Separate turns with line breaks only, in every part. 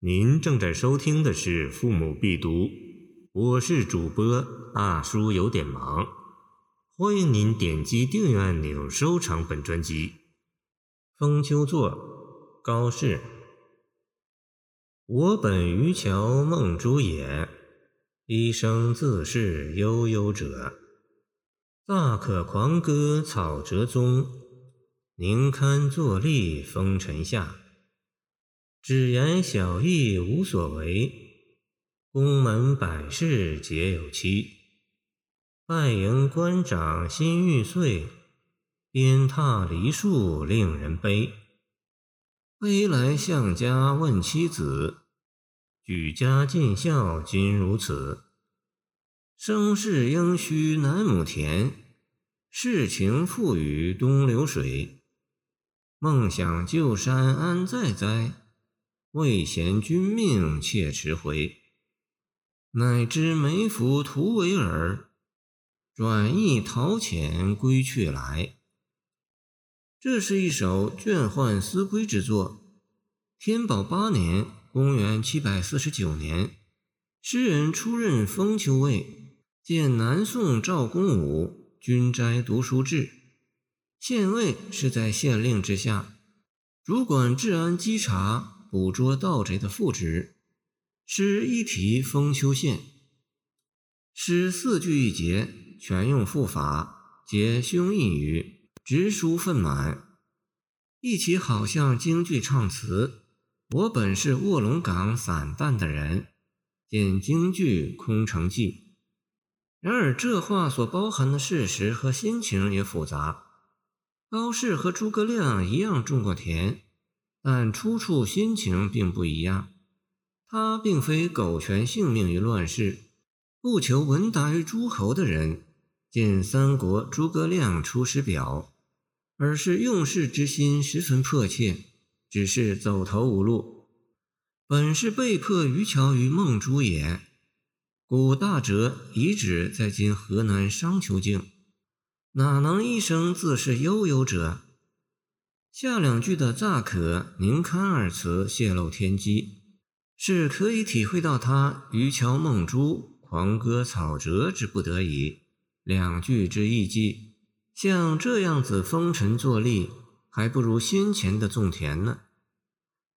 您正在收听的是《父母必读》，我是主播大叔，有点忙。欢迎您点击订阅按钮，收藏本专辑。封丘作，高适。我本渔樵梦诸也，一生自是悠悠者。大可狂歌草折中，宁堪坐立风尘下。只言小义无所为，宫门百事皆有期。拜迎官长心欲碎，鞭挞梨树令人悲。悲来向家问妻子，举家尽孝今如此。生事应须南亩田，世情付与东流水。梦想旧山安在哉？未嫌君命妾迟回，乃知梅府徒为耳，转意陶潜归去来。这是一首倦宦思归之作。天宝八年（公元749年），诗人出任封丘尉，见南宋赵公武军斋读书志，县尉是在县令之下，主管治安稽查。捕捉盗贼的副职，诗一题封丘县。诗四句一节，全用赋法，皆胸臆语，直抒愤满。一起好像京剧唱词。我本是卧龙岗散淡的人，见京剧空城计。然而这话所包含的事实和心情也复杂。高适和诸葛亮一样种过田。但出处心情并不一样。他并非苟全性命于乱世、不求闻达于诸侯的人，见三国诸葛亮《出师表》，而是用事之心十分迫切，只是走投无路，本是被迫渔樵于孟诸也。古大哲遗址在今河南商丘境，哪能一生自是悠悠者？下两句的“乍可”“宁堪”二词泄露天机，是可以体会到他渔樵梦珠、狂歌草折之不得已。两句之意迹，像这样子风尘作吏，还不如先前的种田呢。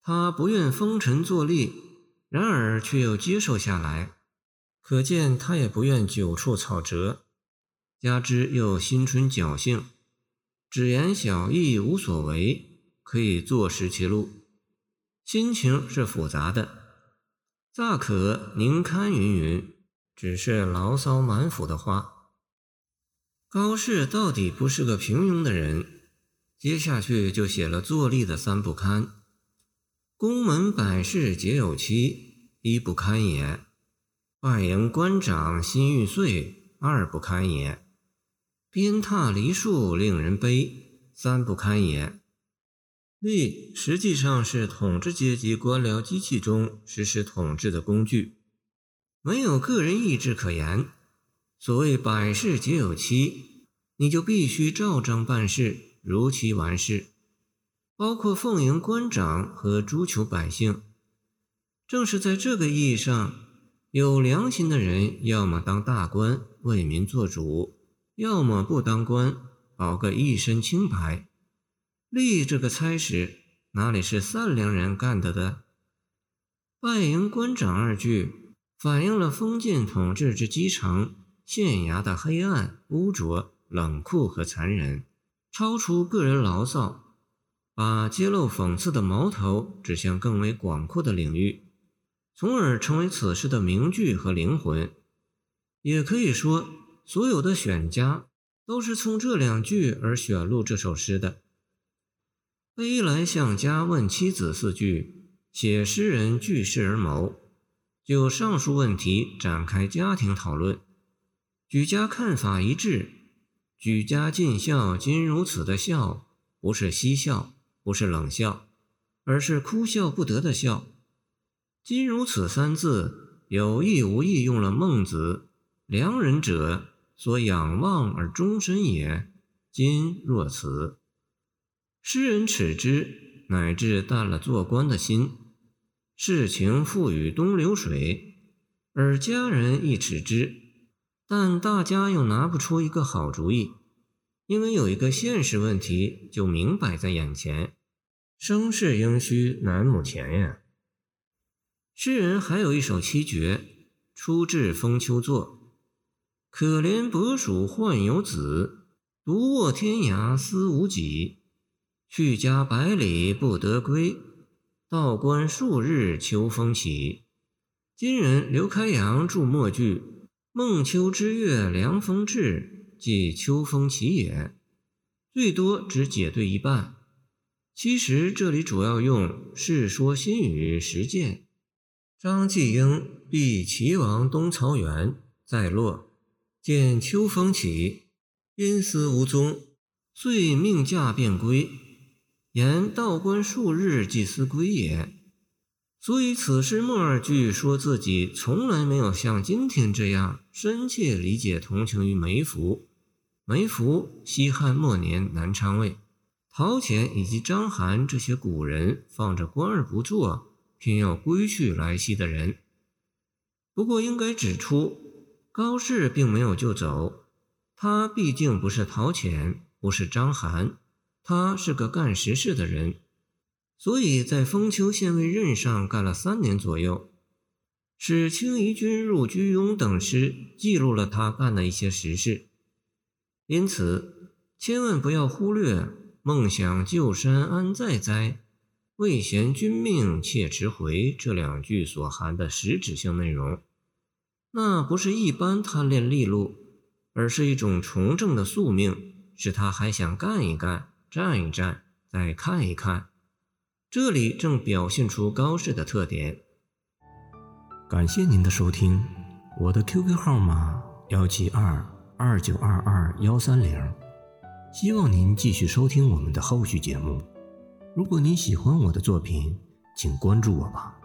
他不愿风尘作吏，然而却又接受下来，可见他也不愿久处草折，加之又心存侥幸。只言小意无所为，可以坐视其路。心情是复杂的，乍可宁堪云云，只是牢骚满腹的话。高适到底不是个平庸的人，接下去就写了坐立的三不堪：宫门百事皆有期，一不堪也；外迎官长心欲碎，二不堪也。鞭挞梨树令人悲，三不堪也。吏实际上是统治阶级官僚机器中实施统治的工具，没有个人意志可言。所谓百事皆有期，你就必须照章办事，如期完事，包括奉迎官长和诛求百姓。正是在这个意义上，有良心的人要么当大官，为民做主。要么不当官，保个一身清白。立这个差事，哪里是善良人干得的？拜迎官长二句，反映了封建统治之基层县衙的黑暗、污浊、冷酷和残忍，超出个人牢骚，把揭露讽刺的矛头指向更为广阔的领域，从而成为此诗的名句和灵魂。也可以说。所有的选家都是从这两句而选录这首诗的。悲来向家问妻子四句，写诗人据事而谋，就上述问题展开家庭讨论。举家看法一致，举家尽孝今如此的孝，不是嬉笑，不是冷笑，而是哭笑不得的笑。今如此三字，有意无意用了孟子“良人者”。所仰望而终身也。今若此，诗人耻之，乃至淡了做官的心。事情付与东流水，而家人亦耻之，但大家又拿不出一个好主意，因为有一个现实问题就明摆在眼前：生事应须南母前呀。诗人还有一首七绝，出自《封丘作》：可怜伯属患有子，独卧天涯思无己。去家百里不得归，道观数日秋风起。今人刘开阳注末句：“孟秋之月凉风至，即秋风起也。”最多只解对一半。其实这里主要用《世说新语》实践。张继英避齐王东曹元，在洛见秋风起，因思无踪，遂命驾便归。言道观数日即思归也，所以此诗末二句说自己从来没有像今天这样深切理解同情于梅福。梅福，西汉末年南昌尉，陶潜以及章邯这些古人放着官而不做，偏要归去来兮的人。不过应该指出，高适并没有就走，他毕竟不是陶潜，不是章邯。他是个干实事的人，所以在封丘县尉任上干了三年左右。使清夷君入居庸等诗记录了他干的一些实事，因此千万不要忽略“梦想旧山安在哉，未贤君命妾迟回”这两句所含的实质性内容。那不是一般贪恋利禄，而是一种从政的宿命，使他还想干一干。站一站，再看一看，这里正表现出高适的特点。
感谢您的收听，我的 QQ 号码幺七二二九二二幺三零，希望您继续收听我们的后续节目。如果您喜欢我的作品，请关注我吧。